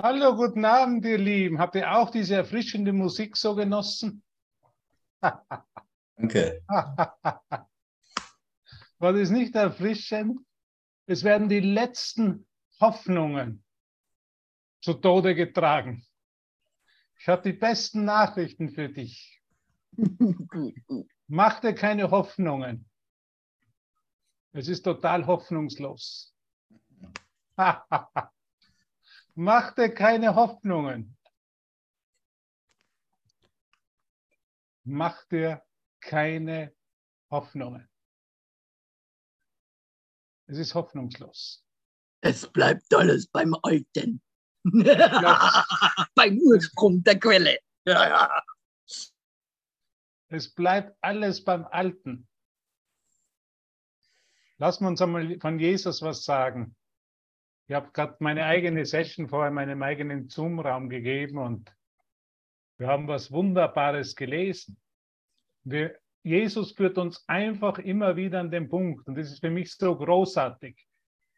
Hallo, guten Abend, ihr Lieben. Habt ihr auch diese erfrischende Musik so genossen? Danke. War das nicht erfrischend? Es werden die letzten Hoffnungen zu Tode getragen. Ich habe die besten Nachrichten für dich. Mach dir keine Hoffnungen. Es ist total hoffnungslos. Mach dir keine Hoffnungen. Mach dir keine Hoffnungen. Es ist hoffnungslos. Es bleibt alles beim Alten. beim Ursprung der Quelle. Es bleibt alles beim Alten. Lassen wir uns einmal von Jesus was sagen. Ich habe gerade meine eigene Session vorher in meinem eigenen Zoom-Raum gegeben und wir haben was Wunderbares gelesen. Wir, Jesus führt uns einfach immer wieder an den Punkt und das ist für mich so großartig.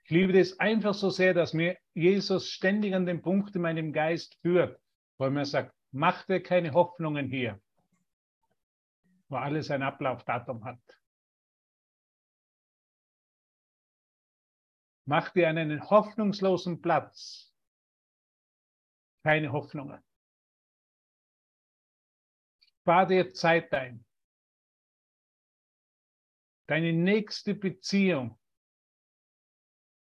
Ich liebe das einfach so sehr, dass mir Jesus ständig an den Punkt in meinem Geist führt, wo er mir sagt, mach dir keine Hoffnungen hier, wo alles ein Ablaufdatum hat. Mach dir einen hoffnungslosen Platz. Keine Hoffnungen. Spar dir Zeit ein. Deine nächste Beziehung,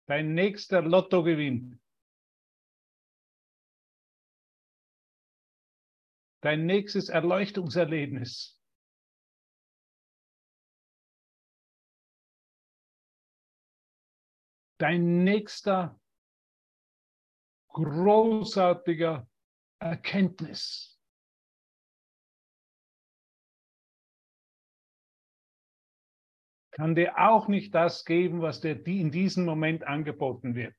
dein nächster Lottogewinn, dein nächstes Erleuchtungserlebnis dein nächster großartiger Erkenntnis. Kann dir auch nicht das geben, was dir in diesem Moment angeboten wird.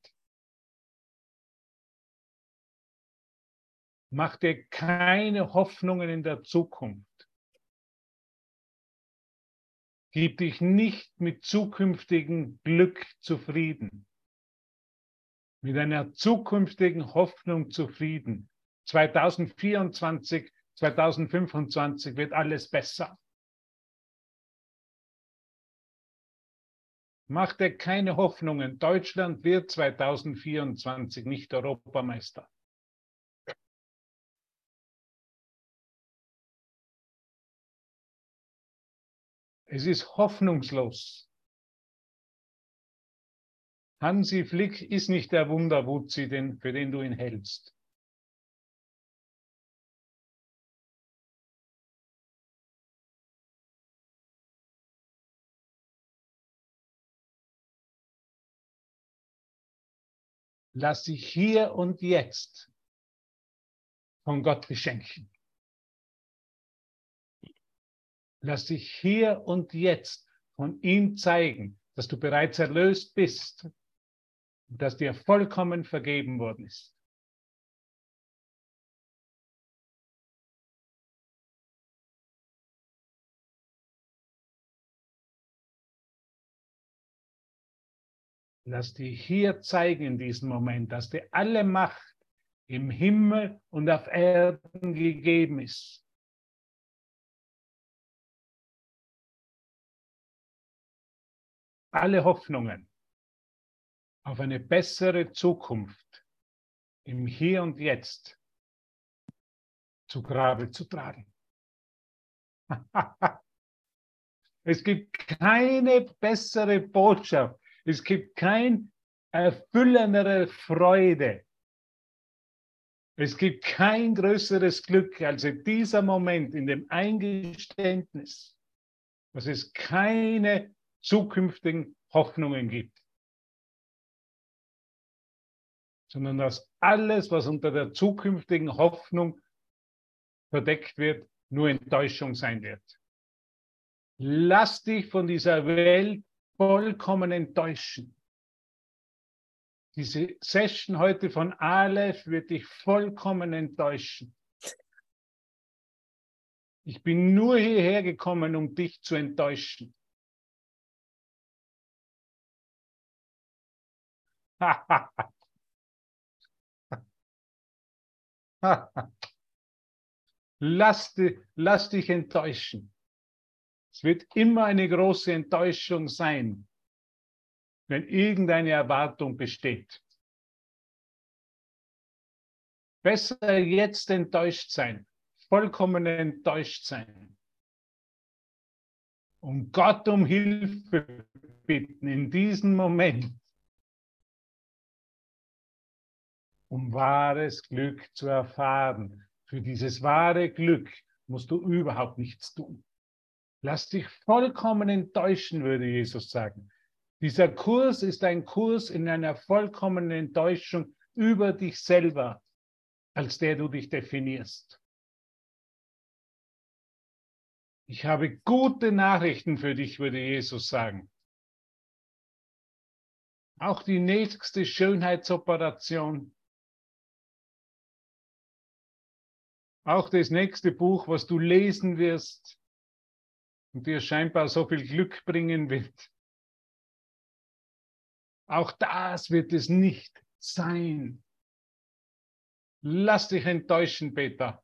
Mach dir keine Hoffnungen in der Zukunft. Gib dich nicht mit zukünftigem Glück zufrieden, mit einer zukünftigen Hoffnung zufrieden. 2024, 2025 wird alles besser. Mach dir keine Hoffnungen. Deutschland wird 2024 nicht Europameister. Es ist hoffnungslos. Hansi Flick ist nicht der Wunderwutzi, den, für den du ihn hältst. Lass dich hier und jetzt von Gott beschenken. Lass dich hier und jetzt von ihm zeigen, dass du bereits erlöst bist dass dir vollkommen vergeben worden ist. Lass dich hier zeigen in diesem Moment, dass dir alle Macht im Himmel und auf Erden gegeben ist. Alle Hoffnungen auf eine bessere Zukunft im Hier und Jetzt zu Grabe zu tragen. es gibt keine bessere Botschaft. Es gibt kein erfüllendere Freude. Es gibt kein größeres Glück als in dieser Moment, in dem Eingeständnis, dass es keine zukünftigen Hoffnungen gibt, sondern dass alles, was unter der zukünftigen Hoffnung verdeckt wird, nur Enttäuschung sein wird. Lass dich von dieser Welt vollkommen enttäuschen. Diese Session heute von Aleph wird dich vollkommen enttäuschen. Ich bin nur hierher gekommen, um dich zu enttäuschen. lass, lass dich enttäuschen. Es wird immer eine große Enttäuschung sein, wenn irgendeine Erwartung besteht. Besser jetzt enttäuscht sein, vollkommen enttäuscht sein. Und Gott um Hilfe bitten in diesem Moment, um wahres Glück zu erfahren. Für dieses wahre Glück musst du überhaupt nichts tun. Lass dich vollkommen enttäuschen, würde Jesus sagen. Dieser Kurs ist ein Kurs in einer vollkommenen Enttäuschung über dich selber, als der du dich definierst. Ich habe gute Nachrichten für dich, würde Jesus sagen. Auch die nächste Schönheitsoperation, auch das nächste Buch, was du lesen wirst und dir scheinbar so viel Glück bringen wird, auch das wird es nicht sein. Lass dich enttäuschen, Peter.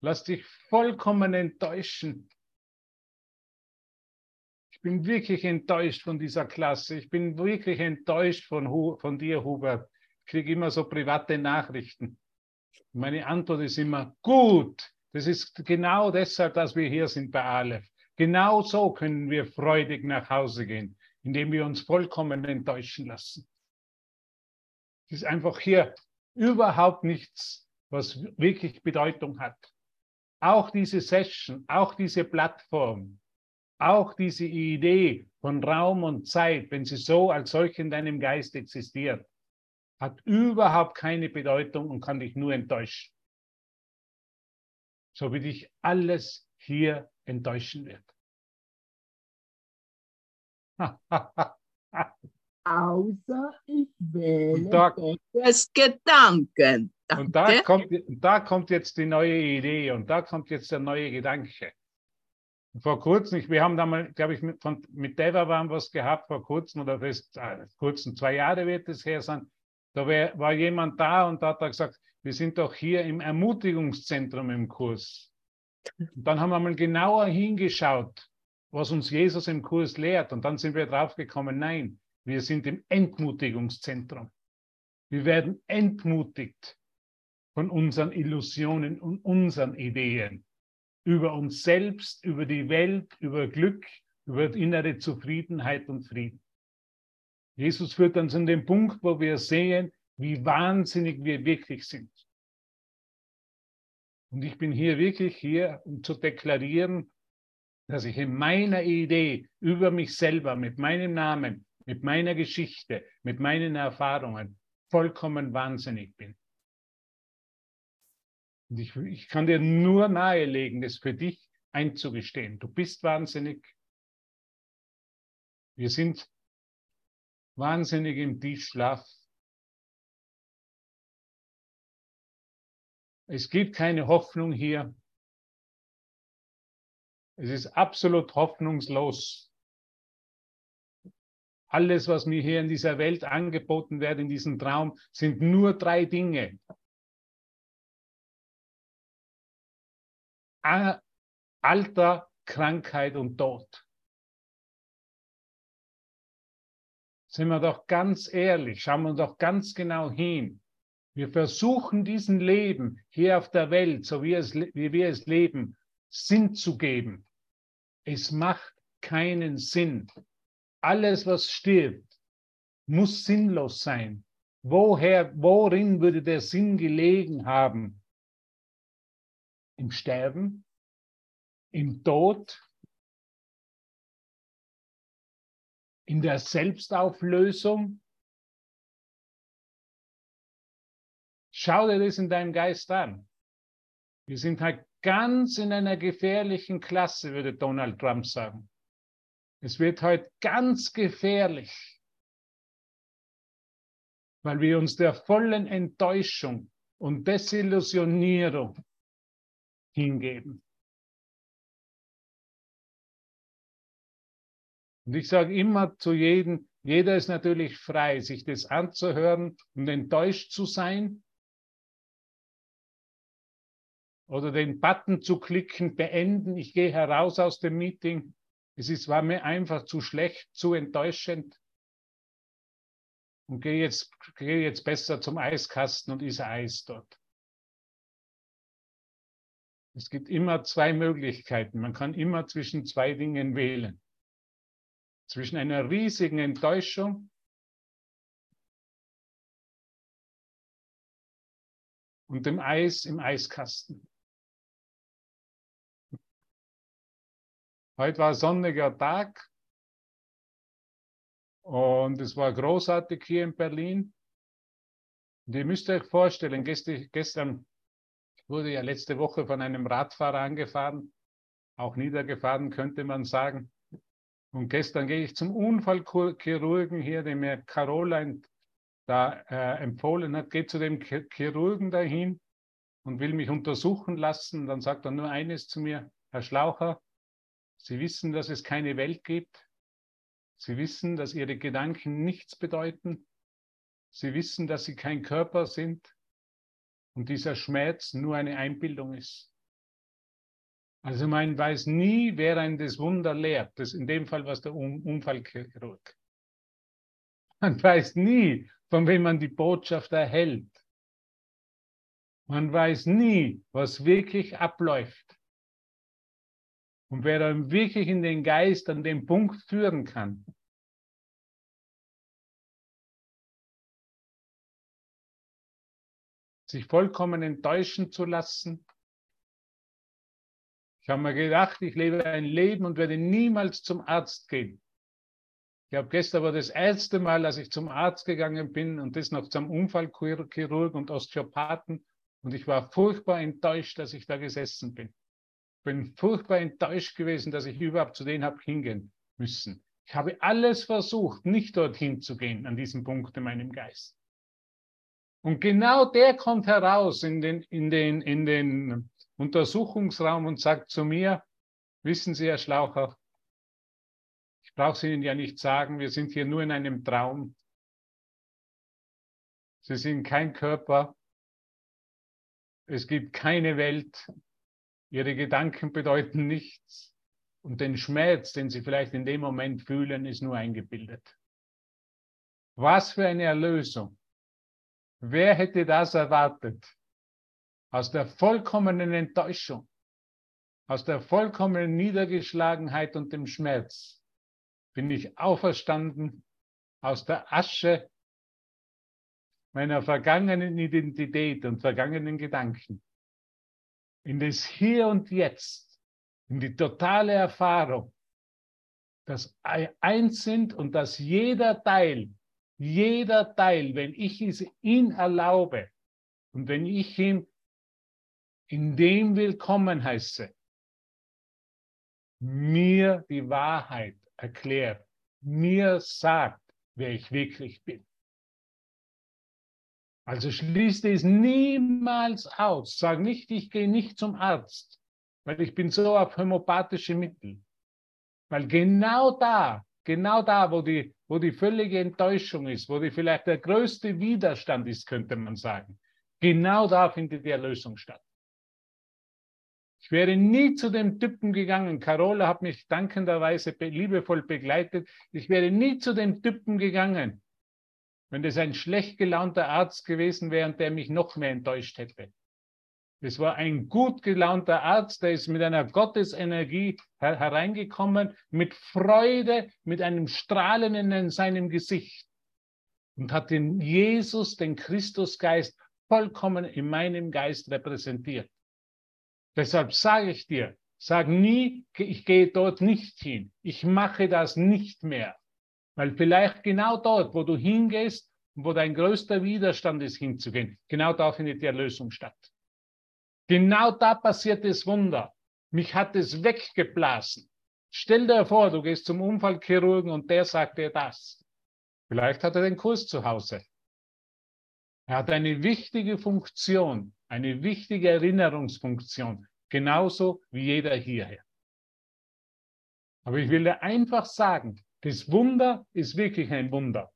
Lass dich vollkommen enttäuschen. Ich bin wirklich enttäuscht von dieser Klasse. Ich bin wirklich enttäuscht von, von dir, Hubert. Ich kriege immer so private Nachrichten. Meine Antwort ist immer gut. Das ist genau deshalb, dass wir hier sind bei Aleph. Genau so können wir freudig nach Hause gehen, indem wir uns vollkommen enttäuschen lassen. Es ist einfach hier überhaupt nichts, was wirklich Bedeutung hat. Auch diese Session, auch diese Plattform, auch diese Idee von Raum und Zeit, wenn sie so als solch in deinem Geist existiert, hat überhaupt keine Bedeutung und kann dich nur enttäuschen. So wie dich alles hier enttäuschen wird. Außer ich wähle da, Gottes Gedanken. Danke. Und da kommt, da kommt jetzt die neue Idee und da kommt jetzt der neue Gedanke. Vor kurzem, wir haben da mal, glaube ich, mit, von, mit Deva waren was gehabt vor kurzem oder das äh, kurzen zwei Jahre wird es her sein. Da war jemand da und da hat er gesagt, wir sind doch hier im Ermutigungszentrum im Kurs. Und dann haben wir mal genauer hingeschaut, was uns Jesus im Kurs lehrt. Und dann sind wir draufgekommen, nein, wir sind im Entmutigungszentrum. Wir werden entmutigt von unseren Illusionen und unseren Ideen über uns selbst, über die Welt, über Glück, über innere Zufriedenheit und Frieden. Jesus führt uns an den Punkt, wo wir sehen, wie wahnsinnig wir wirklich sind. Und ich bin hier wirklich hier, um zu deklarieren, dass ich in meiner Idee über mich selber, mit meinem Namen, mit meiner Geschichte, mit meinen Erfahrungen vollkommen wahnsinnig bin. Und ich, ich kann dir nur nahelegen, das für dich einzugestehen. Du bist wahnsinnig. Wir sind wahnsinnig im Tiefschlaf. Es gibt keine Hoffnung hier. Es ist absolut hoffnungslos. Alles, was mir hier in dieser Welt angeboten wird, in diesem Traum, sind nur drei Dinge. Alter, Krankheit und Tod. Sind wir doch ganz ehrlich, schauen wir doch ganz genau hin. Wir versuchen diesem Leben hier auf der Welt, so wie, es, wie wir es leben, Sinn zu geben. Es macht keinen Sinn. Alles, was stirbt, muss sinnlos sein. Woher, worin würde der Sinn gelegen haben? Im Sterben? Im Tod? In der Selbstauflösung? Schau dir das in deinem Geist an. Wir sind halt ganz in einer gefährlichen Klasse, würde Donald Trump sagen. Es wird heute ganz gefährlich, weil wir uns der vollen Enttäuschung und Desillusionierung hingeben. Und ich sage immer zu jedem, jeder ist natürlich frei, sich das anzuhören und enttäuscht zu sein oder den Button zu klicken, beenden, ich gehe heraus aus dem Meeting. Es ist, war mir einfach zu schlecht, zu enttäuschend. Und gehe jetzt, gehe jetzt besser zum Eiskasten und esse Eis dort. Es gibt immer zwei Möglichkeiten. Man kann immer zwischen zwei Dingen wählen. Zwischen einer riesigen Enttäuschung und dem Eis im Eiskasten. Heute war sonniger Tag und es war großartig hier in Berlin. Und ihr müsst euch vorstellen, gestern wurde ja letzte Woche von einem Radfahrer angefahren, auch niedergefahren könnte man sagen. Und gestern gehe ich zum Unfallchirurgen hier, den mir Caroline da äh, empfohlen hat, geht zu dem Chirurgen dahin und will mich untersuchen lassen. Dann sagt er nur eines zu mir, Herr Schlaucher, Sie wissen, dass es keine Welt gibt. Sie wissen, dass Ihre Gedanken nichts bedeuten. Sie wissen, dass Sie kein Körper sind und dieser Schmerz nur eine Einbildung ist. Also man weiß nie, wer ein das Wunder lehrt. Das in dem Fall was der Unfallchirurg. Man weiß nie, von wem man die Botschaft erhält. Man weiß nie, was wirklich abläuft. Und wer dann wirklich in den Geist an den Punkt führen kann, sich vollkommen enttäuschen zu lassen. Ich habe mir gedacht, ich lebe ein Leben und werde niemals zum Arzt gehen. Ich habe gestern aber das erste Mal, als ich zum Arzt gegangen bin und das noch zum Unfallchirurg und Osteopathen und ich war furchtbar enttäuscht, dass ich da gesessen bin. Ich bin furchtbar enttäuscht gewesen, dass ich überhaupt zu denen habe hingehen müssen. Ich habe alles versucht, nicht dorthin zu gehen, an diesem Punkt in meinem Geist. Und genau der kommt heraus in den, in den, in den Untersuchungsraum und sagt zu mir, wissen Sie, Herr Schlaucher, ich brauche es Ihnen ja nicht sagen, wir sind hier nur in einem Traum. Sie sind kein Körper. Es gibt keine Welt. Ihre Gedanken bedeuten nichts. Und den Schmerz, den Sie vielleicht in dem Moment fühlen, ist nur eingebildet. Was für eine Erlösung. Wer hätte das erwartet? Aus der vollkommenen Enttäuschung, aus der vollkommenen Niedergeschlagenheit und dem Schmerz bin ich auferstanden aus der Asche meiner vergangenen Identität und vergangenen Gedanken in das Hier und Jetzt, in die totale Erfahrung, dass eins sind und dass jeder Teil, jeder Teil, wenn ich es ihn erlaube und wenn ich ihm in dem willkommen heiße, mir die Wahrheit erklärt, mir sagt, wer ich wirklich bin. Also schließt es niemals aus. Sag nicht, ich gehe nicht zum Arzt, weil ich bin so auf homöopathische Mittel. Weil genau da, genau da, wo die, wo die völlige Enttäuschung ist, wo die vielleicht der größte Widerstand ist, könnte man sagen, genau da findet die Erlösung statt. Ich wäre nie zu dem Typen gegangen. Carola hat mich dankenderweise liebevoll begleitet. Ich wäre nie zu dem Typen gegangen, wenn das ein schlecht gelaunter Arzt gewesen wäre und der mich noch mehr enttäuscht hätte. Es war ein gut gelaunter Arzt, der ist mit einer Gottesenergie hereingekommen, mit Freude, mit einem Strahlen in seinem Gesicht und hat den Jesus, den Christusgeist, vollkommen in meinem Geist repräsentiert. Deshalb sage ich dir, sag nie, ich gehe dort nicht hin. Ich mache das nicht mehr. Weil vielleicht genau dort, wo du hingehst, wo dein größter Widerstand ist, hinzugehen, genau da findet die Erlösung statt. Genau da passiert das Wunder. Mich hat es weggeblasen. Stell dir vor, du gehst zum Unfallchirurgen und der sagt dir das. Vielleicht hat er den Kurs zu Hause. Er hat eine wichtige Funktion, eine wichtige Erinnerungsfunktion, genauso wie jeder hierher. Aber ich will dir einfach sagen, das Wunder ist wirklich ein Wunder.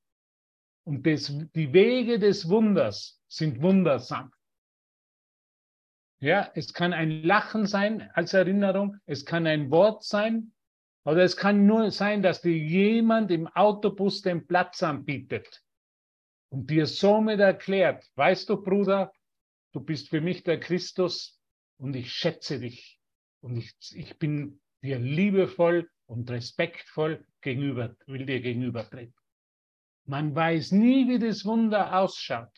Und das, die Wege des Wunders sind wundersam. Ja, es kann ein Lachen sein als Erinnerung, es kann ein Wort sein, oder es kann nur sein, dass dir jemand im Autobus den Platz anbietet und dir somit erklärt, weißt du, Bruder, du bist für mich der Christus und ich schätze dich und ich, ich bin dir liebevoll und respektvoll gegenüber, will dir gegenübertreten. Man weiß nie, wie das Wunder ausschaut.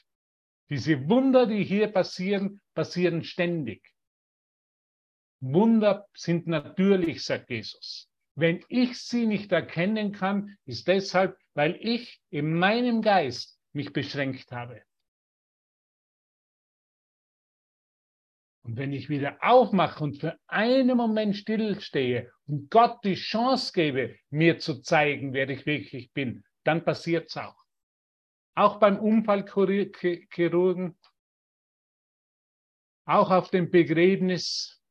Diese Wunder, die hier passieren, passieren ständig. Wunder sind natürlich, sagt Jesus. Wenn ich sie nicht erkennen kann, ist deshalb, weil ich in meinem Geist mich beschränkt habe. Und wenn ich wieder aufmache und für einen Moment stillstehe und Gott die Chance gebe, mir zu zeigen, wer ich wirklich bin, dann passiert es auch. Auch beim Unfallchirurgen, auch auf dem Begräbnis,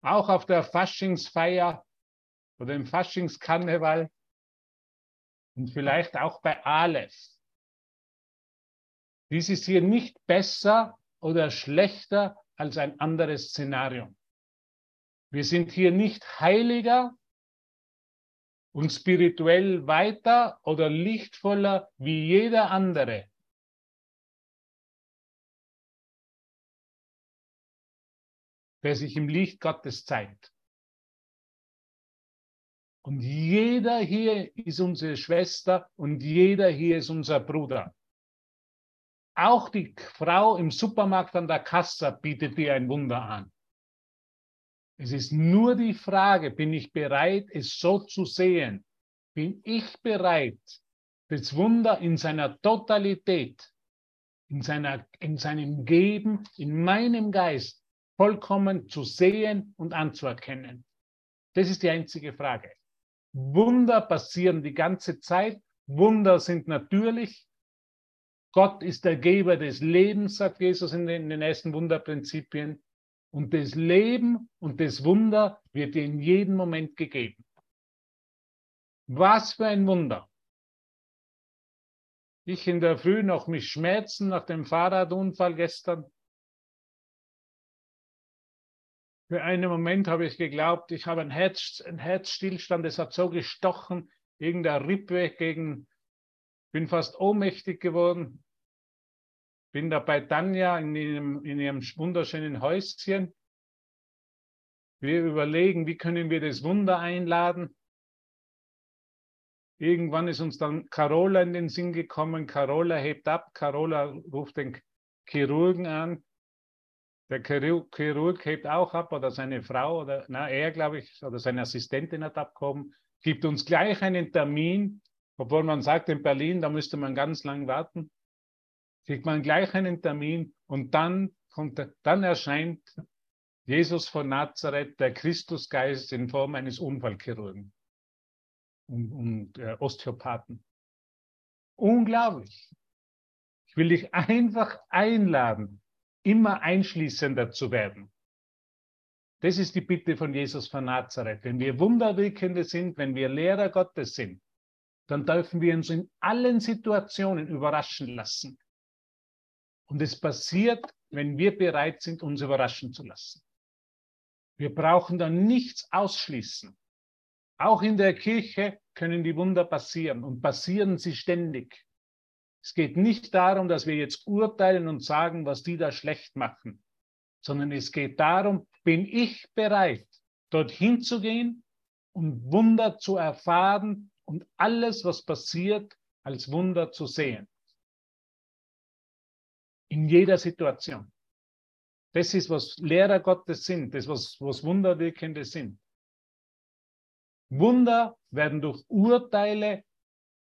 auch auf der Faschingsfeier oder im Faschingskarneval und vielleicht auch bei Aleph. Dies ist hier nicht besser oder schlechter als ein anderes Szenario. Wir sind hier nicht heiliger und spirituell weiter oder lichtvoller wie jeder andere. Der sich im Licht Gottes zeigt. Und jeder hier ist unsere Schwester und jeder hier ist unser Bruder. Auch die Frau im Supermarkt an der Kasse bietet dir ein Wunder an. Es ist nur die Frage, bin ich bereit, es so zu sehen? Bin ich bereit, das Wunder in seiner Totalität, in, seiner, in seinem Geben, in meinem Geist vollkommen zu sehen und anzuerkennen? Das ist die einzige Frage. Wunder passieren die ganze Zeit. Wunder sind natürlich. Gott ist der Geber des Lebens, sagt Jesus in den, in den ersten Wunderprinzipien. Und das Leben und das Wunder wird dir in jedem Moment gegeben. Was für ein Wunder. Ich in der Früh noch mich schmerzen nach dem Fahrradunfall gestern. Für einen Moment habe ich geglaubt, ich habe einen, Herz, einen Herzstillstand, es hat so gestochen, irgendeine Rippe gegen, bin fast ohnmächtig geworden bin da bei Tanja in ihrem, in ihrem wunderschönen Häuschen. Wir überlegen, wie können wir das Wunder einladen. Irgendwann ist uns dann Carola in den Sinn gekommen. Carola hebt ab. Carola ruft den Chirurgen an. Der Chirurg hebt auch ab oder seine Frau oder na, er, glaube ich, oder seine Assistentin hat abgehoben, gibt uns gleich einen Termin, obwohl man sagt, in Berlin, da müsste man ganz lang warten kriegt man gleich einen Termin und dann, kommt, dann erscheint Jesus von Nazareth, der Christusgeist in Form eines Unfallchirurgen und, und äh, Osteopathen. Unglaublich. Ich will dich einfach einladen, immer einschließender zu werden. Das ist die Bitte von Jesus von Nazareth. Wenn wir Wunderwirkende sind, wenn wir Lehrer Gottes sind, dann dürfen wir uns in allen Situationen überraschen lassen. Und es passiert, wenn wir bereit sind, uns überraschen zu lassen. Wir brauchen dann nichts ausschließen. Auch in der Kirche können die Wunder passieren und passieren sie ständig. Es geht nicht darum, dass wir jetzt urteilen und sagen, was die da schlecht machen, sondern es geht darum, bin ich bereit, dorthin zu gehen und Wunder zu erfahren und alles, was passiert, als Wunder zu sehen in jeder Situation. Das ist, was Lehrer Gottes sind, das, was, was Wunderwirkende sind. Wunder werden durch Urteile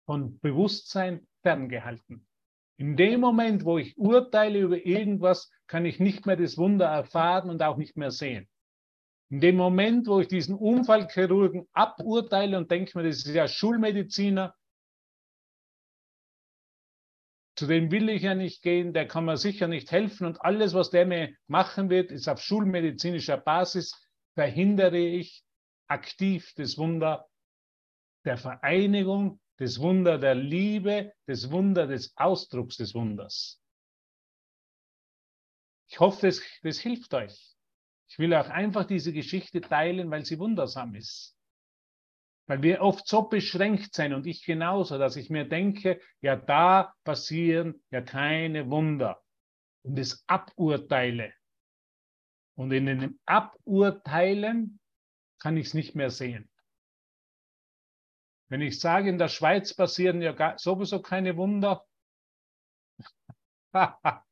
von Bewusstsein ferngehalten. In dem Moment, wo ich urteile über irgendwas, kann ich nicht mehr das Wunder erfahren und auch nicht mehr sehen. In dem Moment, wo ich diesen Unfallchirurgen aburteile und denke mir, das ist ja Schulmediziner, zu dem will ich ja nicht gehen, der kann mir sicher nicht helfen und alles, was der mir machen wird, ist auf schulmedizinischer Basis, verhindere ich aktiv das Wunder der Vereinigung, das Wunder der Liebe, das Wunder des Ausdrucks des Wunders. Ich hoffe, das, das hilft euch. Ich will auch einfach diese Geschichte teilen, weil sie wundersam ist. Weil wir oft so beschränkt sind und ich genauso, dass ich mir denke, ja, da passieren ja keine Wunder und es aburteile. Und in dem Aburteilen kann ich es nicht mehr sehen. Wenn ich sage, in der Schweiz passieren ja sowieso keine Wunder,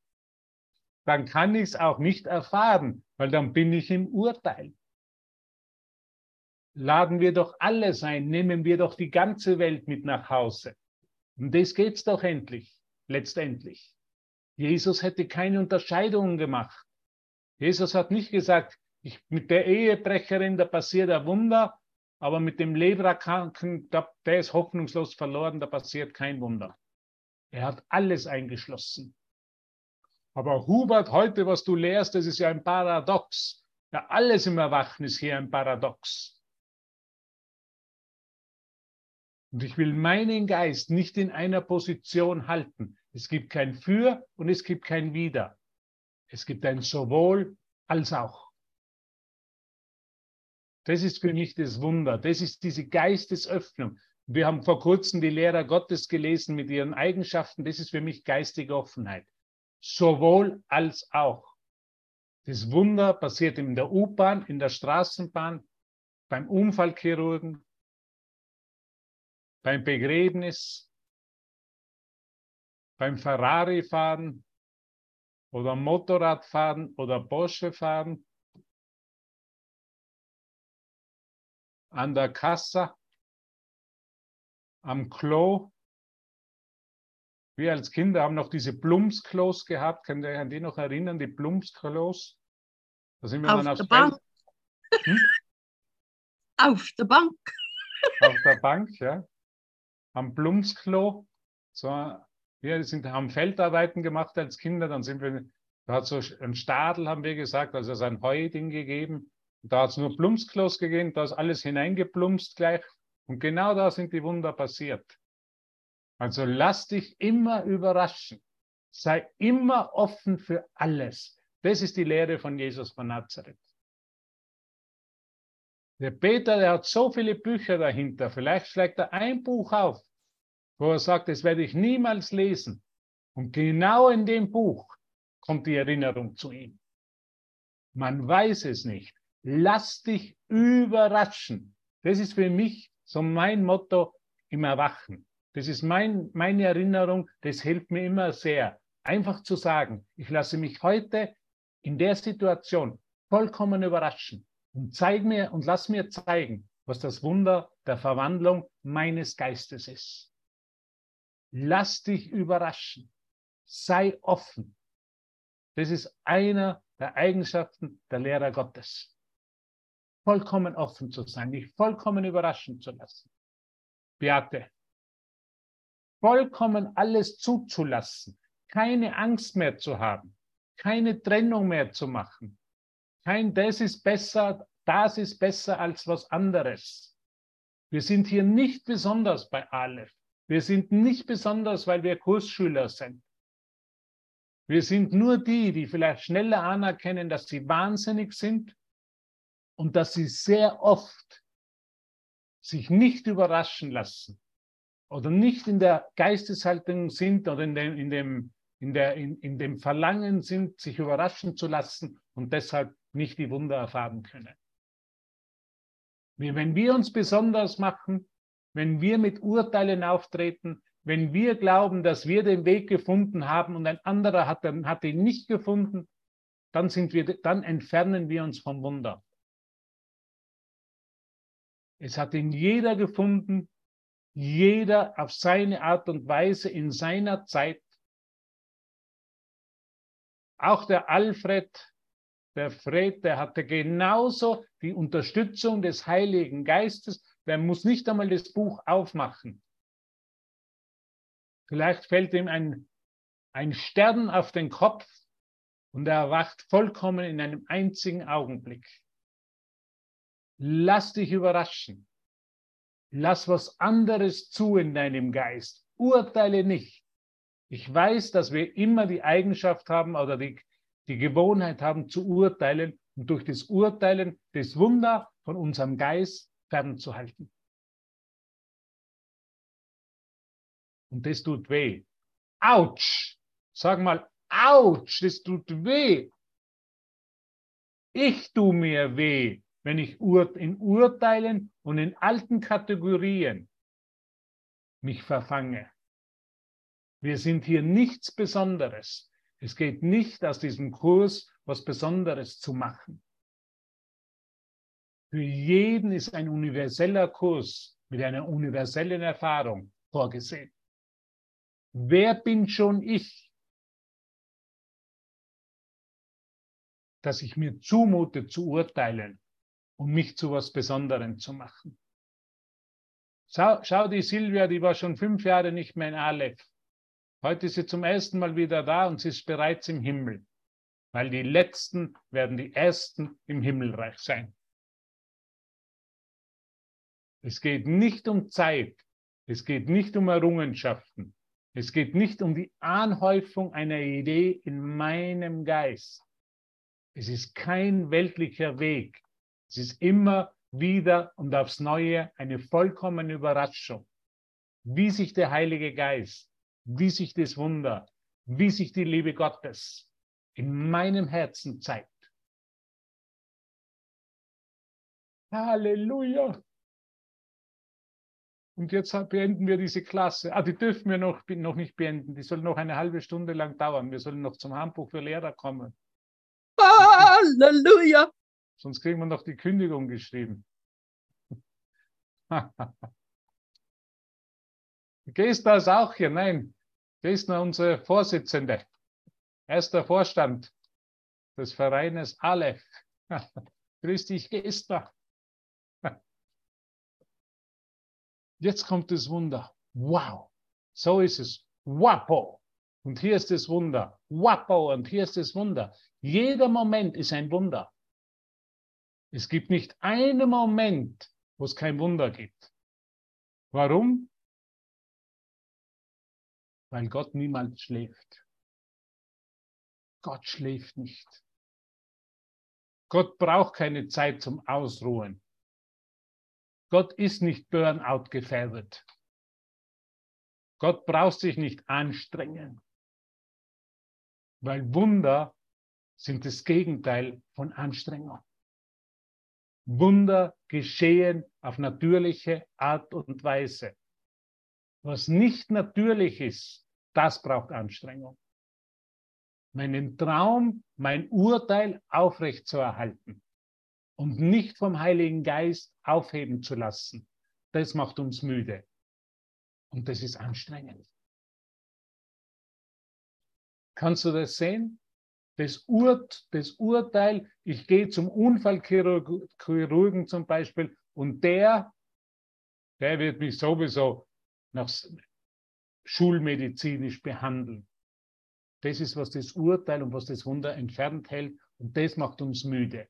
dann kann ich es auch nicht erfahren, weil dann bin ich im Urteil. Laden wir doch alles ein, nehmen wir doch die ganze Welt mit nach Hause. Und das geht's doch endlich, letztendlich. Jesus hätte keine Unterscheidungen gemacht. Jesus hat nicht gesagt, ich, mit der Ehebrecherin, da passiert ein Wunder, aber mit dem Leberkranken, der ist hoffnungslos verloren, da passiert kein Wunder. Er hat alles eingeschlossen. Aber Hubert, heute, was du lehrst, das ist ja ein Paradox. Ja, alles im Erwachen ist hier ein Paradox. Und ich will meinen Geist nicht in einer Position halten. Es gibt kein Für und es gibt kein Wider. Es gibt ein sowohl als auch. Das ist für mich das Wunder. Das ist diese Geistesöffnung. Wir haben vor kurzem die Lehrer Gottes gelesen mit ihren Eigenschaften. Das ist für mich geistige Offenheit sowohl als auch. Das Wunder passiert in der U-Bahn, in der Straßenbahn, beim Unfallchirurgen, beim Begräbnis, beim Ferrari-Fahren oder Motorradfahren oder Porsche-Fahren, an der Kasse, am Klo, wir als Kinder haben noch diese Plumpsklos gehabt. Könnt ihr euch an die noch erinnern, die Plumpsklos? Da sind wir Auf dann der Bank. Hm? Auf der Bank. Auf der Bank, ja. Am Plumpsklo. So, wir sind, haben Feldarbeiten gemacht als Kinder. Dann sind wir, da hat so ein Stadel, haben wir gesagt, also es ein Heuding gegeben. Da hat es nur Plumpsklos gegeben, da ist alles hineingeplumpst gleich. Und genau da sind die Wunder passiert. Also lass dich immer überraschen. Sei immer offen für alles. Das ist die Lehre von Jesus von Nazareth. Der Peter, der hat so viele Bücher dahinter. Vielleicht schlägt er ein Buch auf, wo er sagt, das werde ich niemals lesen. Und genau in dem Buch kommt die Erinnerung zu ihm. Man weiß es nicht. Lass dich überraschen. Das ist für mich so mein Motto im Erwachen. Das ist mein, meine Erinnerung, das hilft mir immer sehr. Einfach zu sagen, ich lasse mich heute in der Situation vollkommen überraschen und zeig mir und lass mir zeigen, was das Wunder der Verwandlung meines Geistes ist. Lass dich überraschen. Sei offen. Das ist einer der Eigenschaften der Lehrer Gottes. Vollkommen offen zu sein, dich vollkommen überraschen zu lassen. Beate, vollkommen alles zuzulassen, keine Angst mehr zu haben, keine Trennung mehr zu machen. Kein das ist besser, das ist besser als was anderes. Wir sind hier nicht besonders bei Aleph. Wir sind nicht besonders, weil wir Kursschüler sind. Wir sind nur die, die vielleicht schneller anerkennen, dass sie wahnsinnig sind und dass sie sehr oft sich nicht überraschen lassen oder nicht in der Geisteshaltung sind oder in dem, in dem, in der, in, in dem Verlangen sind, sich überraschen zu lassen und deshalb nicht die Wunder erfahren können. Wenn wir uns besonders machen, wenn wir mit Urteilen auftreten, wenn wir glauben, dass wir den Weg gefunden haben und ein anderer hat, hat ihn nicht gefunden, dann, sind wir, dann entfernen wir uns vom Wunder. Es hat ihn jeder gefunden, jeder auf seine Art und Weise in seiner Zeit. Auch der Alfred, der Fred, der hatte genauso die Unterstützung des Heiligen Geistes. Der muss nicht einmal das Buch aufmachen. Vielleicht fällt ihm ein, ein Stern auf den Kopf und er erwacht vollkommen in einem einzigen Augenblick. Lass dich überraschen. Lass was anderes zu in deinem Geist. Urteile nicht. Ich weiß, dass wir immer die Eigenschaft haben oder die, die Gewohnheit haben zu urteilen und durch das Urteilen das Wunder von unserem Geist fernzuhalten. Und das tut weh. Autsch! Sag mal, Autsch, das tut weh. Ich tu mir weh, wenn ich in Urteilen und in alten Kategorien mich verfange. Wir sind hier nichts Besonderes. Es geht nicht aus diesem Kurs, was Besonderes zu machen. Für jeden ist ein universeller Kurs mit einer universellen Erfahrung vorgesehen. Wer bin schon ich, dass ich mir zumute zu urteilen und mich zu was Besonderem zu machen? Schau, schau die Silvia, die war schon fünf Jahre nicht mehr in Aleph. Heute ist sie zum ersten Mal wieder da und sie ist bereits im Himmel, weil die Letzten werden die Ersten im Himmelreich sein. Es geht nicht um Zeit, es geht nicht um Errungenschaften, es geht nicht um die Anhäufung einer Idee in meinem Geist. Es ist kein weltlicher Weg. Es ist immer wieder und aufs Neue eine vollkommene Überraschung, wie sich der Heilige Geist wie sich das Wunder, wie sich die Liebe Gottes in meinem Herzen zeigt. Halleluja. Und jetzt beenden wir diese Klasse. Ah, die dürfen wir noch, noch nicht beenden. Die soll noch eine halbe Stunde lang dauern. Wir sollen noch zum Handbuch für Lehrer kommen. Halleluja. Sonst kriegen wir noch die Kündigung geschrieben. Gehst du das auch hier? Nein. Ist noch unsere Vorsitzende. Erster Vorstand des Vereines Aleph. Grüß dich, Esther. Jetzt kommt das Wunder. Wow. So ist es. Wapo. Und hier ist das Wunder. Wapo. Und hier ist das Wunder. Jeder Moment ist ein Wunder. Es gibt nicht einen Moment, wo es kein Wunder gibt. Warum? weil Gott niemals schläft. Gott schläft nicht. Gott braucht keine Zeit zum Ausruhen. Gott ist nicht Burnout gefährdet. Gott braucht sich nicht anstrengen, weil Wunder sind das Gegenteil von Anstrengung. Wunder geschehen auf natürliche Art und Weise. Was nicht natürlich ist, das braucht Anstrengung. Meinen Traum, mein Urteil aufrechtzuerhalten und nicht vom Heiligen Geist aufheben zu lassen, das macht uns müde. Und das ist anstrengend. Kannst du das sehen? Das, Ur das Urteil, ich gehe zum Unfallchirurgen zum Beispiel und der, der wird mich sowieso nach schulmedizinisch behandeln. Das ist, was das Urteil und was das Wunder entfernt hält und das macht uns müde.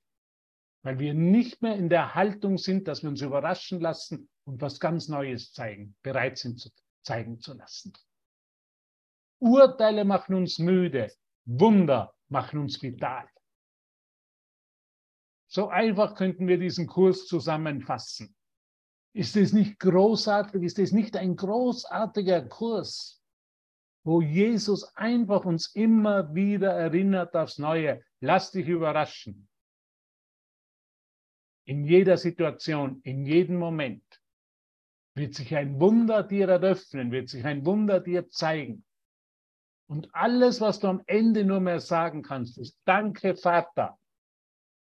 Weil wir nicht mehr in der Haltung sind, dass wir uns überraschen lassen und was ganz Neues zeigen, bereit sind zu zeigen zu lassen. Urteile machen uns müde, Wunder machen uns vital. So einfach könnten wir diesen Kurs zusammenfassen. Ist es nicht großartig? Ist es nicht ein großartiger Kurs, wo Jesus einfach uns immer wieder erinnert aufs Neue? Lass dich überraschen. In jeder Situation, in jedem Moment wird sich ein Wunder dir eröffnen, wird sich ein Wunder dir zeigen. Und alles, was du am Ende nur mehr sagen kannst, ist Danke, Vater.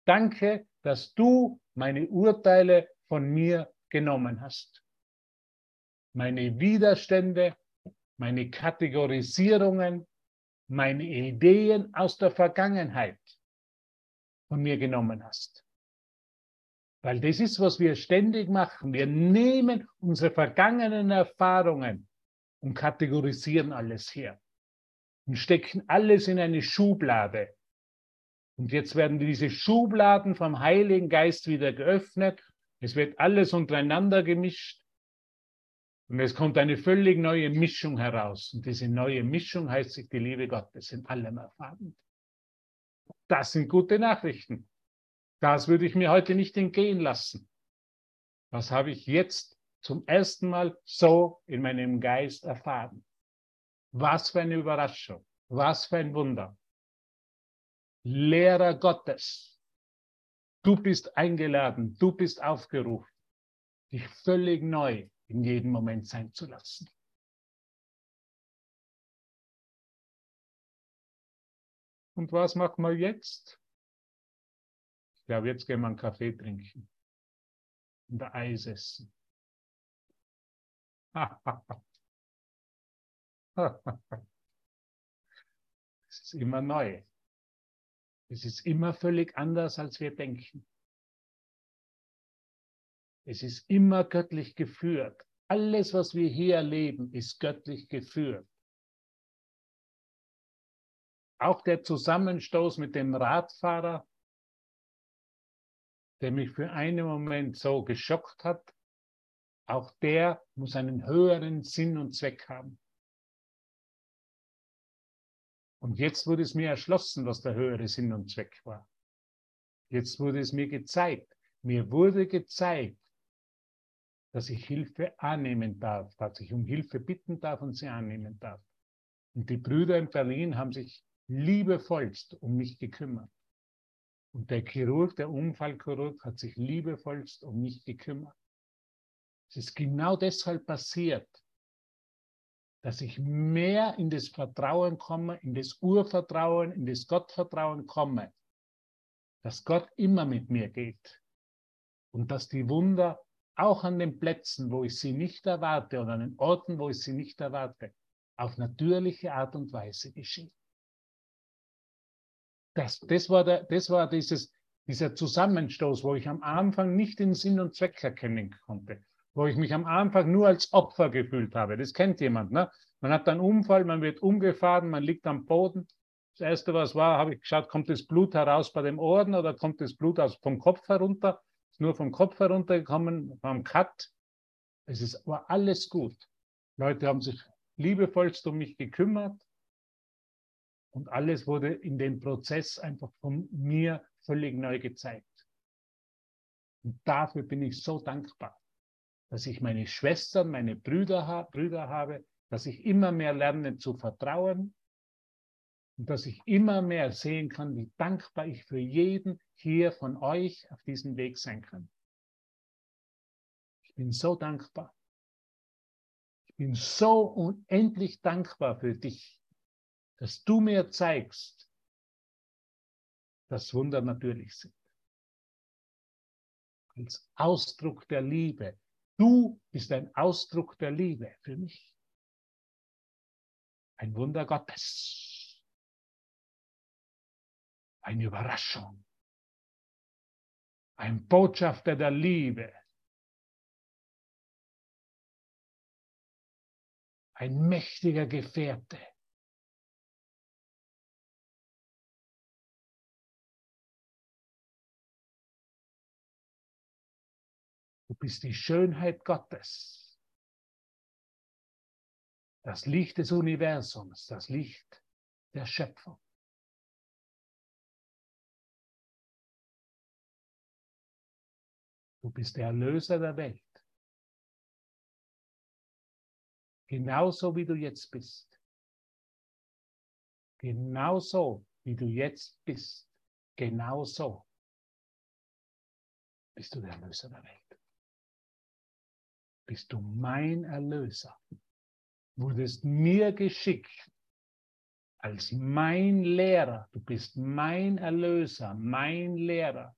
Danke, dass du meine Urteile von mir genommen hast. Meine Widerstände, meine Kategorisierungen, meine Ideen aus der Vergangenheit von mir genommen hast. Weil das ist, was wir ständig machen. Wir nehmen unsere vergangenen Erfahrungen und kategorisieren alles her und stecken alles in eine Schublade. Und jetzt werden diese Schubladen vom Heiligen Geist wieder geöffnet es wird alles untereinander gemischt und es kommt eine völlig neue Mischung heraus. Und diese neue Mischung heißt sich die Liebe Gottes in allem erfahrend. Das sind gute Nachrichten. Das würde ich mir heute nicht entgehen lassen. Was habe ich jetzt zum ersten Mal so in meinem Geist erfahren? Was für eine Überraschung. Was für ein Wunder. Lehrer Gottes. Du bist eingeladen, du bist aufgerufen, dich völlig neu in jedem Moment sein zu lassen. Und was machen wir jetzt? Ich glaube, jetzt gehen wir einen Kaffee trinken und Eis essen. es ist immer neu. Es ist immer völlig anders, als wir denken. Es ist immer göttlich geführt. Alles, was wir hier erleben, ist göttlich geführt. Auch der Zusammenstoß mit dem Radfahrer, der mich für einen Moment so geschockt hat, auch der muss einen höheren Sinn und Zweck haben. Und jetzt wurde es mir erschlossen, was der höhere Sinn und Zweck war. Jetzt wurde es mir gezeigt. Mir wurde gezeigt, dass ich Hilfe annehmen darf, dass ich um Hilfe bitten darf und sie annehmen darf. Und die Brüder in Berlin haben sich liebevollst um mich gekümmert. Und der Chirurg, der Unfallchirurg, hat sich liebevollst um mich gekümmert. Es ist genau deshalb passiert, dass ich mehr in das Vertrauen komme, in das Urvertrauen, in das Gottvertrauen komme, dass Gott immer mit mir geht und dass die Wunder auch an den Plätzen, wo ich sie nicht erwarte oder an den Orten, wo ich sie nicht erwarte, auf natürliche Art und Weise geschehen. Das, das, war, der, das war dieses, dieser Zusammenstoß, wo ich am Anfang nicht den Sinn und Zweck erkennen konnte, wo ich mich am Anfang nur als Opfer gefühlt habe. Das kennt jemand. Ne? Man hat einen Unfall, man wird umgefahren, man liegt am Boden. Das Erste, was war, habe ich geschaut, kommt das Blut heraus bei dem Ohren oder kommt das Blut aus, vom Kopf herunter? Ist nur vom Kopf heruntergekommen, vom Cut. Es ist, war alles gut. Leute haben sich liebevollst um mich gekümmert. Und alles wurde in dem Prozess einfach von mir völlig neu gezeigt. Und dafür bin ich so dankbar, dass ich meine Schwestern, meine Brüder, Brüder habe, dass ich immer mehr lerne zu vertrauen und dass ich immer mehr sehen kann, wie dankbar ich für jeden hier von euch auf diesem Weg sein kann. Ich bin so dankbar. Ich bin so unendlich dankbar für dich, dass du mir zeigst, dass Wunder natürlich sind. Als Ausdruck der Liebe. Du bist ein Ausdruck der Liebe für mich. Ein Wunder Gottes. Eine Überraschung. Ein Botschafter der Liebe. Ein mächtiger Gefährte. Du bist die Schönheit Gottes. Das Licht des Universums, das Licht der Schöpfung. Du bist der Erlöser der Welt. Genauso wie du jetzt bist. Genauso wie du jetzt bist. Genauso bist du der Erlöser der Welt bist du mein Erlöser. Wurdest mir geschickt als mein Lehrer. Du bist mein Erlöser, mein Lehrer,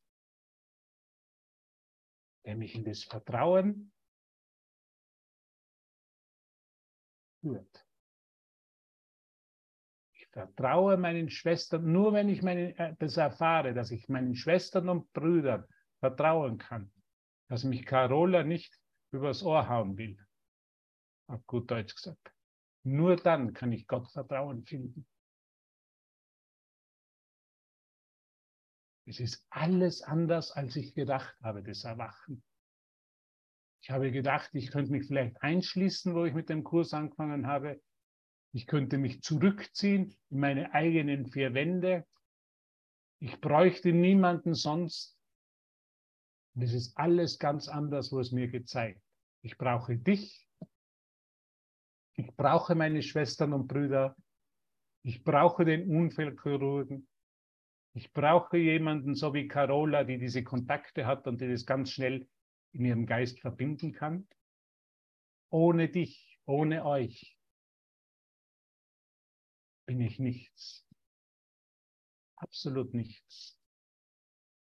der mich in das Vertrauen führt. Ich vertraue meinen Schwestern, nur wenn ich meine, äh, das erfahre, dass ich meinen Schwestern und Brüdern vertrauen kann, dass mich Carola nicht übers Ohr hauen will. Auf gut Deutsch gesagt. Nur dann kann ich Gott Vertrauen finden. Es ist alles anders, als ich gedacht habe, das Erwachen. Ich habe gedacht, ich könnte mich vielleicht einschließen, wo ich mit dem Kurs angefangen habe. Ich könnte mich zurückziehen in meine eigenen vier Wände. Ich bräuchte niemanden sonst. Und es ist alles ganz anders, wo es mir gezeigt. Ich brauche dich. Ich brauche meine Schwestern und Brüder. Ich brauche den Unfallchirurgen. Ich brauche jemanden so wie Carola, die diese Kontakte hat und die das ganz schnell in ihrem Geist verbinden kann. Ohne dich, ohne euch bin ich nichts. Absolut nichts.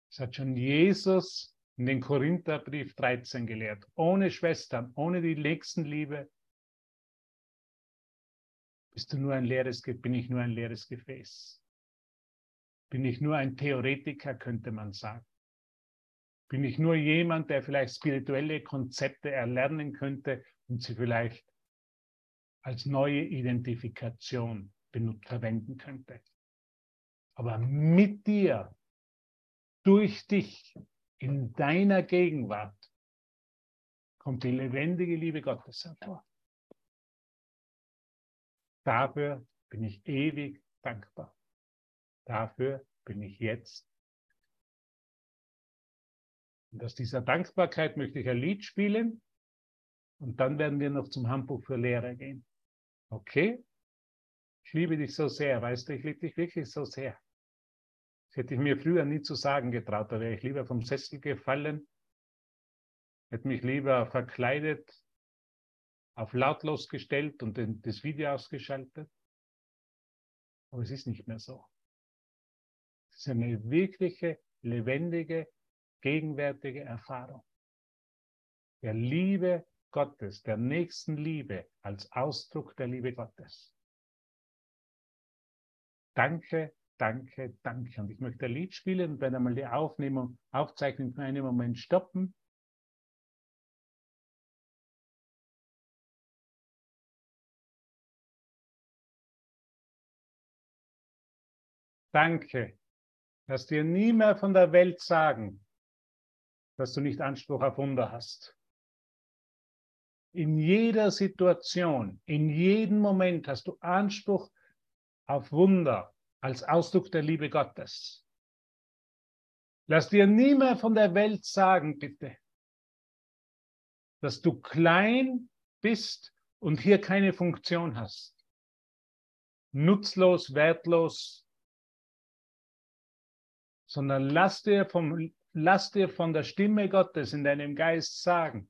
Das hat schon Jesus in den Korintherbrief 13 gelehrt. Ohne Schwestern, ohne die Nächstenliebe bist du nur ein leeres, bin ich nur ein leeres Gefäß. Bin ich nur ein Theoretiker, könnte man sagen. Bin ich nur jemand, der vielleicht spirituelle Konzepte erlernen könnte und sie vielleicht als neue Identifikation verwenden könnte. Aber mit dir, durch dich, in deiner Gegenwart, kommt die lebendige Liebe Gottes hervor. Dafür bin ich ewig dankbar. Dafür bin ich jetzt. Und aus dieser Dankbarkeit möchte ich ein Lied spielen und dann werden wir noch zum Handbuch für Lehrer gehen. Okay? Ich liebe dich so sehr, weißt du, ich liebe dich wirklich so sehr. Das hätte ich mir früher nie zu sagen getraut, da wäre ich lieber vom Sessel gefallen, hätte mich lieber verkleidet, auf lautlos gestellt und den, das Video ausgeschaltet. Aber es ist nicht mehr so. Es ist eine wirkliche, lebendige, gegenwärtige Erfahrung der Liebe Gottes, der nächsten Liebe als Ausdruck der Liebe Gottes. Danke, danke, danke. Und ich möchte ein Lied spielen und werde einmal die Aufnehmung, Aufzeichnung für einen Moment stoppen. Danke, dass dir nie mehr von der Welt sagen, dass du nicht Anspruch auf Wunder hast. In jeder Situation, in jedem Moment hast du Anspruch auf Wunder als Ausdruck der Liebe Gottes. Lass dir nie mehr von der Welt sagen, bitte, dass du klein bist und hier keine Funktion hast. Nutzlos, wertlos, sondern lass dir, vom, lass dir von der Stimme Gottes in deinem Geist sagen,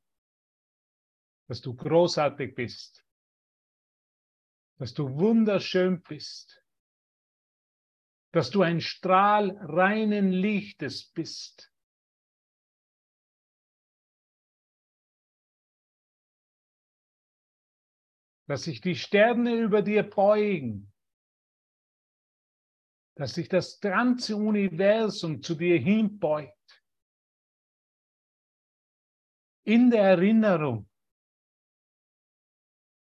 dass du großartig bist, dass du wunderschön bist, dass du ein Strahl reinen Lichtes bist. Dass sich die Sterne über dir beugen dass sich das ganze Universum zu dir hinbeugt. In der Erinnerung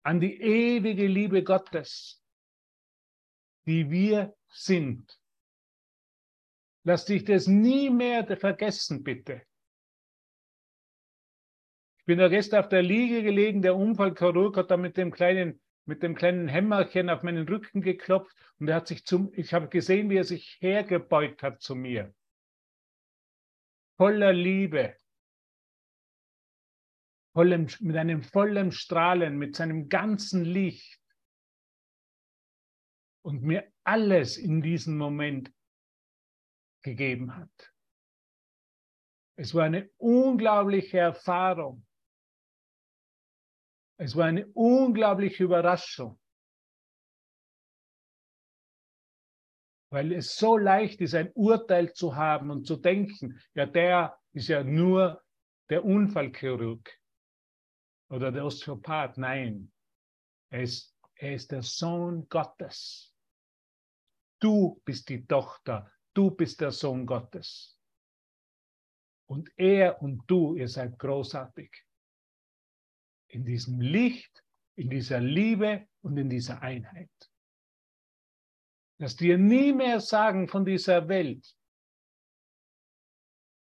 an die ewige Liebe Gottes, die wir sind. Lass dich das nie mehr vergessen, bitte. Ich bin da gestern auf der Liege gelegen, der Unfallchirurg hat da mit dem kleinen mit dem kleinen Hämmerchen auf meinen Rücken geklopft und er hat sich zum, ich habe gesehen, wie er sich hergebeugt hat zu mir. Voller Liebe, vollem, mit einem vollen Strahlen, mit seinem ganzen Licht und mir alles in diesem Moment gegeben hat. Es war eine unglaubliche Erfahrung. Es war eine unglaubliche Überraschung, weil es so leicht ist, ein Urteil zu haben und zu denken, ja, der ist ja nur der Unfallchirurg oder der Osteopath. Nein, er ist, er ist der Sohn Gottes. Du bist die Tochter, du bist der Sohn Gottes. Und er und du, ihr seid großartig in diesem Licht, in dieser Liebe und in dieser Einheit. Dass dir nie mehr sagen von dieser Welt,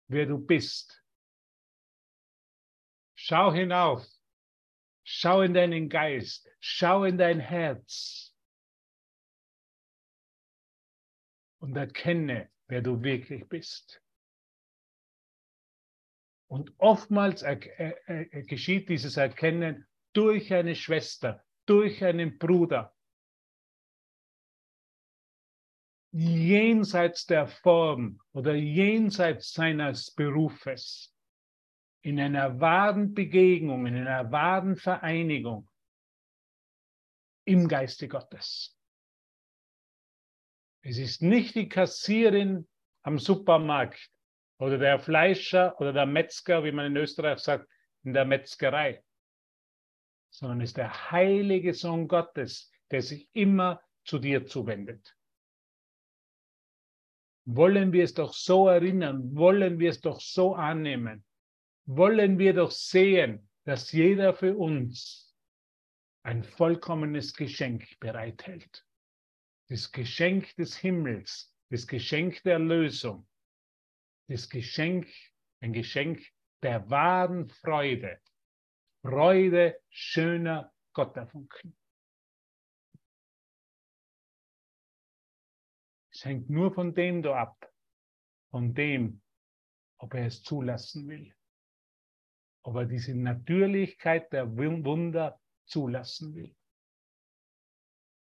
wer du bist. Schau hinauf, schau in deinen Geist, schau in dein Herz und erkenne, wer du wirklich bist. Und oftmals er, er, er, geschieht dieses Erkennen durch eine Schwester, durch einen Bruder, jenseits der Form oder jenseits seines Berufes, in einer wahren Begegnung, in einer wahren Vereinigung im Geiste Gottes. Es ist nicht die Kassierin am Supermarkt oder der Fleischer oder der Metzger, wie man in Österreich sagt, in der Metzgerei, sondern es ist der heilige Sohn Gottes, der sich immer zu dir zuwendet. Wollen wir es doch so erinnern, wollen wir es doch so annehmen, wollen wir doch sehen, dass jeder für uns ein vollkommenes Geschenk bereithält. Das Geschenk des Himmels, das Geschenk der Lösung, das Geschenk, ein Geschenk der wahren Freude, Freude schöner Gotterfunken. Es hängt nur von dem da ab, von dem, ob er es zulassen will, ob er diese Natürlichkeit der Wunder zulassen will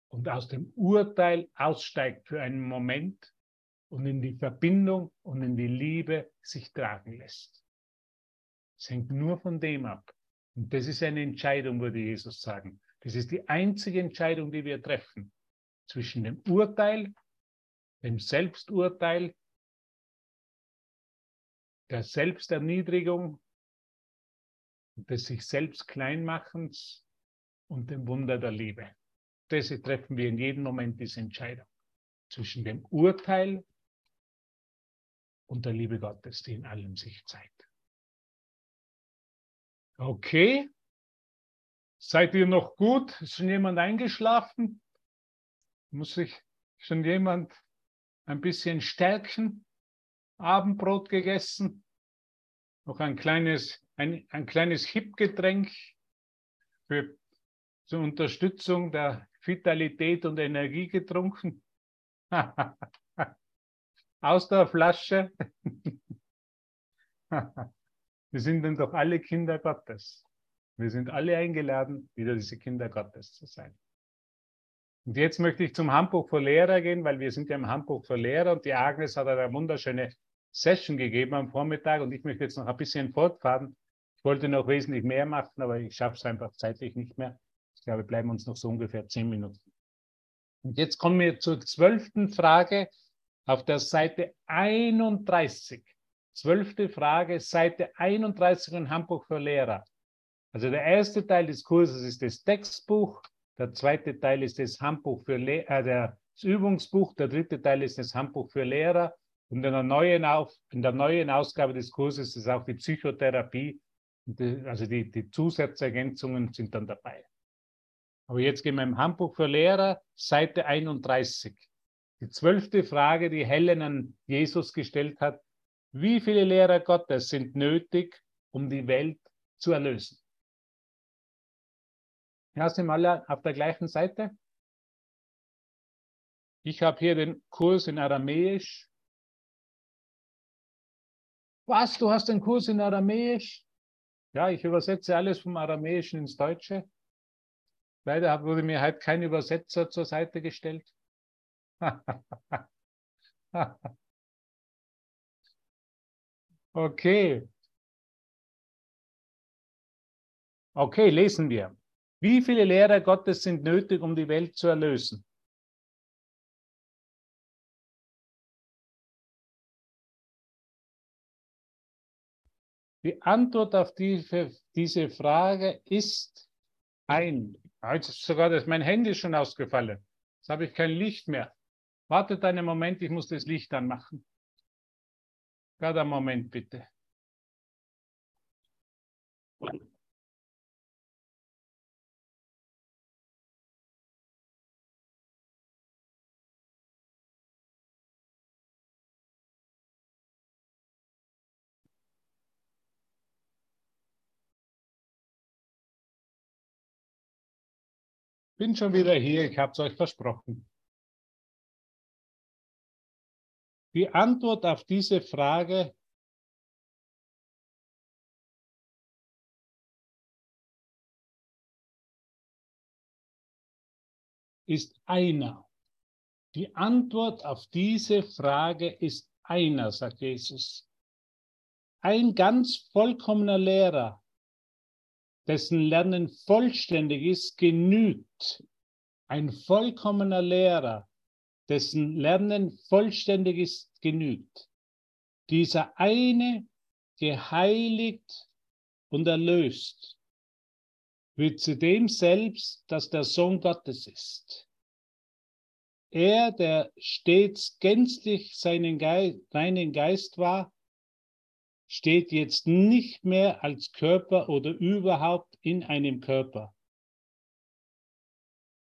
und aus dem Urteil aussteigt für einen Moment und in die Verbindung und in die Liebe sich tragen lässt. Es hängt nur von dem ab. Und das ist eine Entscheidung, würde Jesus sagen. Das ist die einzige Entscheidung, die wir treffen zwischen dem Urteil dem Selbsturteil, der Selbsterniedrigung, des sich selbst Kleinmachens und dem Wunder der Liebe. Das treffen wir in jedem Moment diese Entscheidung zwischen dem Urteil und der Liebe Gottes, die in allem sich zeigt. Okay. Seid ihr noch gut? Ist schon jemand eingeschlafen? Muss sich schon jemand ein bisschen Stärken, Abendbrot gegessen, noch ein kleines, ein, ein kleines Hip-Getränk für, zur Unterstützung der Vitalität und Energie getrunken. Aus der Flasche. Wir sind dann doch alle Kinder Gottes. Wir sind alle eingeladen, wieder diese Kinder Gottes zu sein. Und jetzt möchte ich zum Handbuch für Lehrer gehen, weil wir sind ja im Handbuch für Lehrer und die Agnes hat eine wunderschöne Session gegeben am Vormittag und ich möchte jetzt noch ein bisschen fortfahren. Ich wollte noch wesentlich mehr machen, aber ich schaffe es einfach zeitlich nicht mehr. Ich glaube, bleiben uns noch so ungefähr zehn Minuten. Und jetzt kommen wir zur zwölften Frage auf der Seite 31. Zwölfte Frage, Seite 31 im Handbuch für Lehrer. Also der erste Teil des Kurses ist das Textbuch, der zweite Teil ist das Handbuch für Le äh, das Übungsbuch. Der dritte Teil ist das Handbuch für Lehrer. Und in der neuen, Auf in der neuen Ausgabe des Kurses ist auch die Psychotherapie. Also die, die Zusatzergänzungen sind dann dabei. Aber jetzt gehen wir im Handbuch für Lehrer, Seite 31. Die zwölfte Frage, die Helen an Jesus gestellt hat. Wie viele Lehrer Gottes sind nötig, um die Welt zu erlösen? Ja, sind wir alle auf der gleichen Seite? Ich habe hier den Kurs in Aramäisch. Was, du hast den Kurs in Aramäisch? Ja, ich übersetze alles vom Aramäischen ins Deutsche. Leider wurde mir halt kein Übersetzer zur Seite gestellt. okay. Okay, lesen wir. Wie viele Lehrer Gottes sind nötig, um die Welt zu erlösen? Die Antwort auf diese, diese Frage ist ein. Jetzt ist sogar das, mein Handy ist schon ausgefallen. Jetzt habe ich kein Licht mehr. Wartet einen Moment, ich muss das Licht anmachen. Gerade einen Moment bitte. Bin schon wieder hier, ich habe es euch versprochen. Die Antwort auf diese Frage ist einer. Die Antwort auf diese Frage ist einer, sagt Jesus. Ein ganz vollkommener Lehrer, dessen Lernen vollständig ist, genügt. Ein vollkommener Lehrer, dessen Lernen vollständig ist, genügt. Dieser eine, geheiligt und erlöst, wird zu dem selbst, dass der Sohn Gottes ist. Er, der stets gänzlich seinen Geist, reinen Geist war, steht jetzt nicht mehr als Körper oder überhaupt in einem Körper.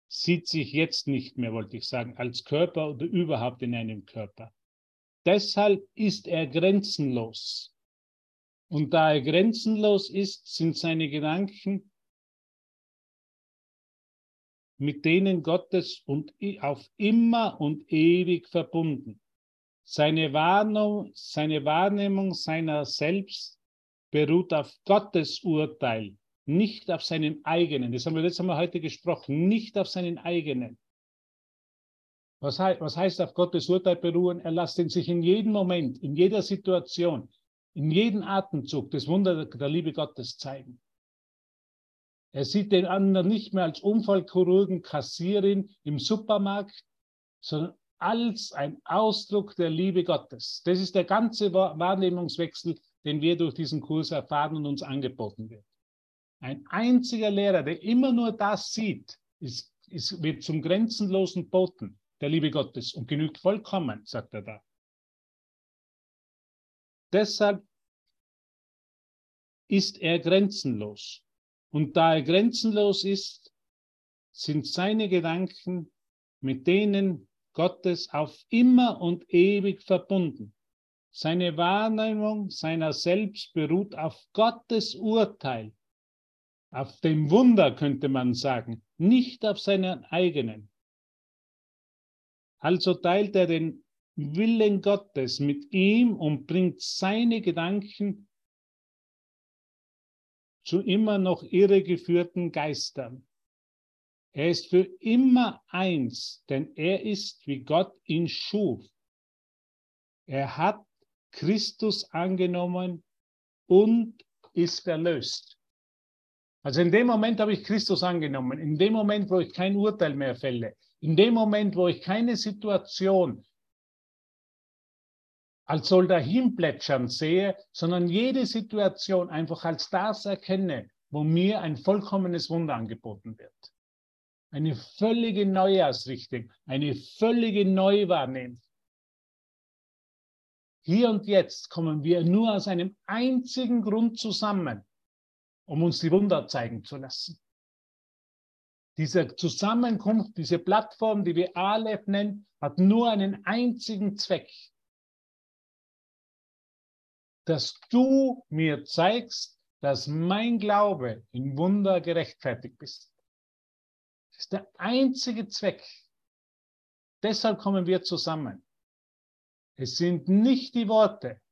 Sieht sich jetzt nicht mehr, wollte ich sagen, als Körper oder überhaupt in einem Körper. Deshalb ist er grenzenlos. Und da er grenzenlos ist, sind seine Gedanken mit denen Gottes und auf immer und ewig verbunden. Seine Wahrnehmung, seine Wahrnehmung seiner selbst beruht auf Gottes Urteil, nicht auf seinen eigenen. Das haben wir letztes Mal heute gesprochen, nicht auf seinen eigenen. Was, was heißt auf Gottes Urteil beruhen? Er lässt ihn sich in jedem Moment, in jeder Situation, in jedem Atemzug das Wunder der Liebe Gottes zeigen. Er sieht den anderen nicht mehr als Unfallchirurgen, Kassierin im Supermarkt, sondern als ein Ausdruck der Liebe Gottes. Das ist der ganze Wahrnehmungswechsel, den wir durch diesen Kurs erfahren und uns angeboten wird. Ein einziger Lehrer, der immer nur das sieht, ist, ist, wird zum grenzenlosen Boten der Liebe Gottes und genügt vollkommen, sagt er da. Deshalb ist er grenzenlos. Und da er grenzenlos ist, sind seine Gedanken mit denen Gottes auf immer und ewig verbunden. Seine Wahrnehmung seiner selbst beruht auf Gottes Urteil, auf dem Wunder könnte man sagen, nicht auf seinen eigenen. Also teilt er den Willen Gottes mit ihm und bringt seine Gedanken zu immer noch irregeführten Geistern. Er ist für immer eins, denn er ist, wie Gott ihn schuf. Er hat Christus angenommen und ist erlöst. Also in dem Moment habe ich Christus angenommen, in dem Moment, wo ich kein Urteil mehr fälle, in dem Moment, wo ich keine Situation als soll dahin plätschern sehe, sondern jede Situation einfach als das erkenne, wo mir ein vollkommenes Wunder angeboten wird. Eine völlige Neuausrichtung, eine völlige Neuwahrnehmung. Hier und jetzt kommen wir nur aus einem einzigen Grund zusammen, um uns die Wunder zeigen zu lassen. Diese Zusammenkunft, diese Plattform, die wir Aleph nennen, hat nur einen einzigen Zweck, dass du mir zeigst, dass mein Glaube in Wunder gerechtfertigt ist. Ist der einzige Zweck. Deshalb kommen wir zusammen. Es sind nicht die Worte.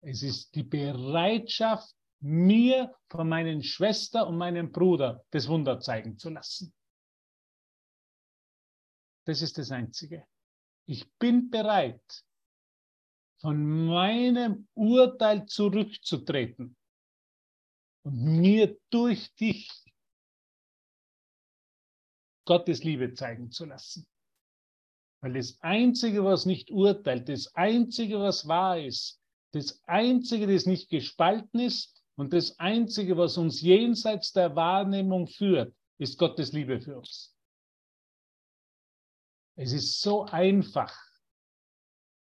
Es ist die Bereitschaft, mir von meinen Schwester und meinem Bruder das Wunder zeigen zu lassen. Das ist das Einzige. Ich bin bereit, von meinem Urteil zurückzutreten und mir durch dich Gottes Liebe zeigen zu lassen. Weil das Einzige, was nicht urteilt, das Einzige, was wahr ist, das Einzige, das nicht gespalten ist und das Einzige, was uns jenseits der Wahrnehmung führt, ist Gottes Liebe für uns. Es ist so einfach.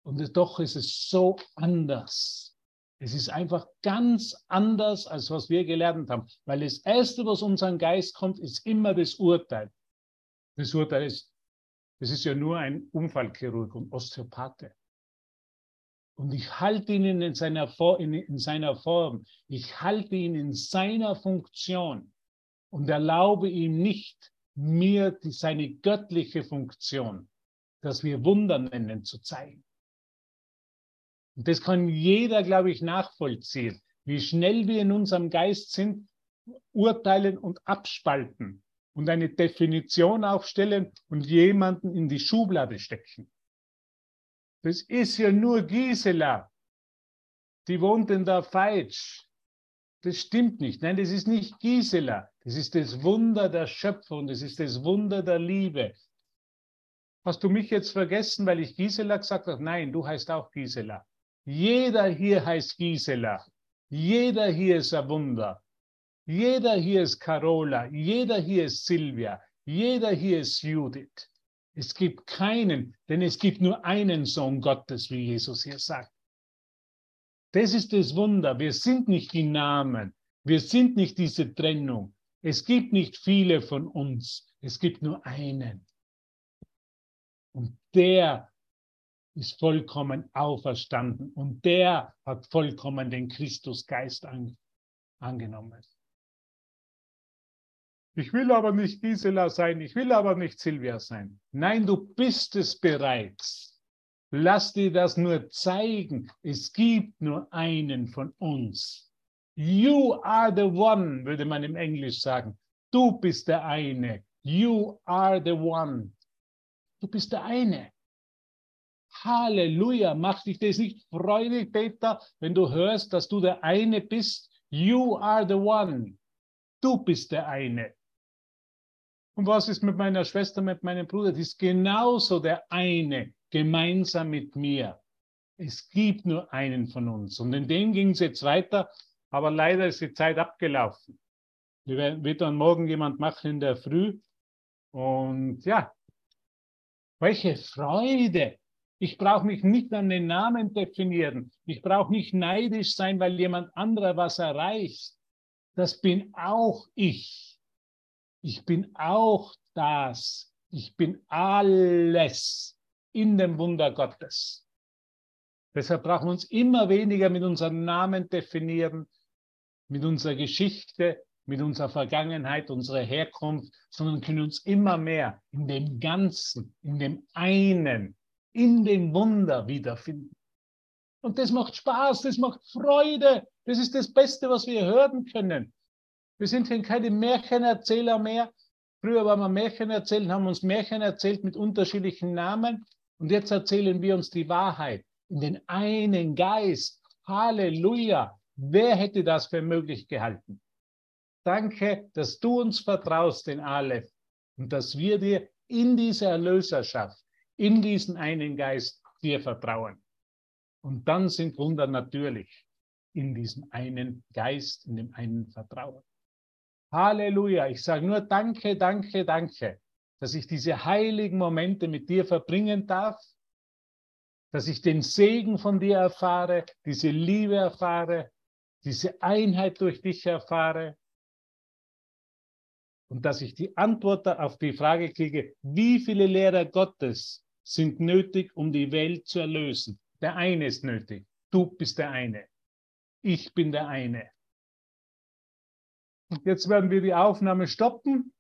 Und doch ist es so anders. Es ist einfach ganz anders, als was wir gelernt haben. Weil das Erste, was unseren Geist kommt, ist immer das Urteil. Das Urteil ist, das ist ja nur ein Unfallchirurg und Osteopathe. Und ich halte ihn in seiner, in, in seiner Form. Ich halte ihn in seiner Funktion und erlaube ihm nicht, mir die, seine göttliche Funktion das wir Wunder nennen, zu zeigen. Und das kann jeder, glaube ich, nachvollziehen, wie schnell wir in unserem Geist sind, urteilen und abspalten und eine Definition aufstellen und jemanden in die Schublade stecken. Das ist ja nur Gisela. Die wohnt in der Feitsch. Das stimmt nicht. Nein, das ist nicht Gisela. Das ist das Wunder der Schöpfung. Das ist das Wunder der Liebe. Hast du mich jetzt vergessen, weil ich Gisela gesagt habe? Nein, du heißt auch Gisela. Jeder hier heißt Gisela. Jeder hier ist ein Wunder. Jeder hier ist Carola, jeder hier ist Silvia, jeder hier ist Judith. Es gibt keinen, denn es gibt nur einen Sohn Gottes, wie Jesus hier sagt. Das ist das Wunder. Wir sind nicht die Namen. Wir sind nicht diese Trennung. Es gibt nicht viele von uns. Es gibt nur einen. Und der ist vollkommen auferstanden und der hat vollkommen den Christusgeist an, angenommen. Ich will aber nicht Gisela sein, ich will aber nicht Silvia sein. Nein, du bist es bereits. Lass dir das nur zeigen. Es gibt nur einen von uns. You are the one, würde man im Englisch sagen. Du bist der eine. You are the one. Du bist der eine. Halleluja. Macht dich das nicht freudig, Peter, wenn du hörst, dass du der eine bist? You are the one. Du bist der eine. Und was ist mit meiner Schwester, mit meinem Bruder? Die ist genauso der eine, gemeinsam mit mir. Es gibt nur einen von uns. Und in dem ging es jetzt weiter, aber leider ist die Zeit abgelaufen. Wird dann morgen jemand machen in der Früh. Und ja, welche Freude. Ich brauche mich nicht an den Namen definieren. Ich brauche nicht neidisch sein, weil jemand anderer was erreicht. Das bin auch ich. Ich bin auch das. Ich bin alles in dem Wunder Gottes. Deshalb brauchen wir uns immer weniger mit unseren Namen definieren, mit unserer Geschichte, mit unserer Vergangenheit, unserer Herkunft, sondern können uns immer mehr in dem Ganzen, in dem einen, in dem Wunder wiederfinden. Und das macht Spaß, das macht Freude. Das ist das Beste, was wir hören können. Wir sind hier keine Märchenerzähler mehr. Früher waren wir Märchen erzählt, haben uns Märchen erzählt mit unterschiedlichen Namen. Und jetzt erzählen wir uns die Wahrheit in den einen Geist. Halleluja. Wer hätte das für möglich gehalten? Danke, dass du uns vertraust, den Aleph, und dass wir dir in dieser Erlöserschaft, in diesen einen Geist dir vertrauen. Und dann sind Wunder natürlich in diesem einen Geist, in dem einen Vertrauen. Halleluja. Ich sage nur danke, danke, danke, dass ich diese heiligen Momente mit dir verbringen darf, dass ich den Segen von dir erfahre, diese Liebe erfahre, diese Einheit durch dich erfahre und dass ich die Antwort auf die Frage kriege, wie viele Lehrer Gottes sind nötig, um die Welt zu erlösen. Der eine ist nötig. Du bist der eine. Ich bin der eine. Jetzt werden wir die Aufnahme stoppen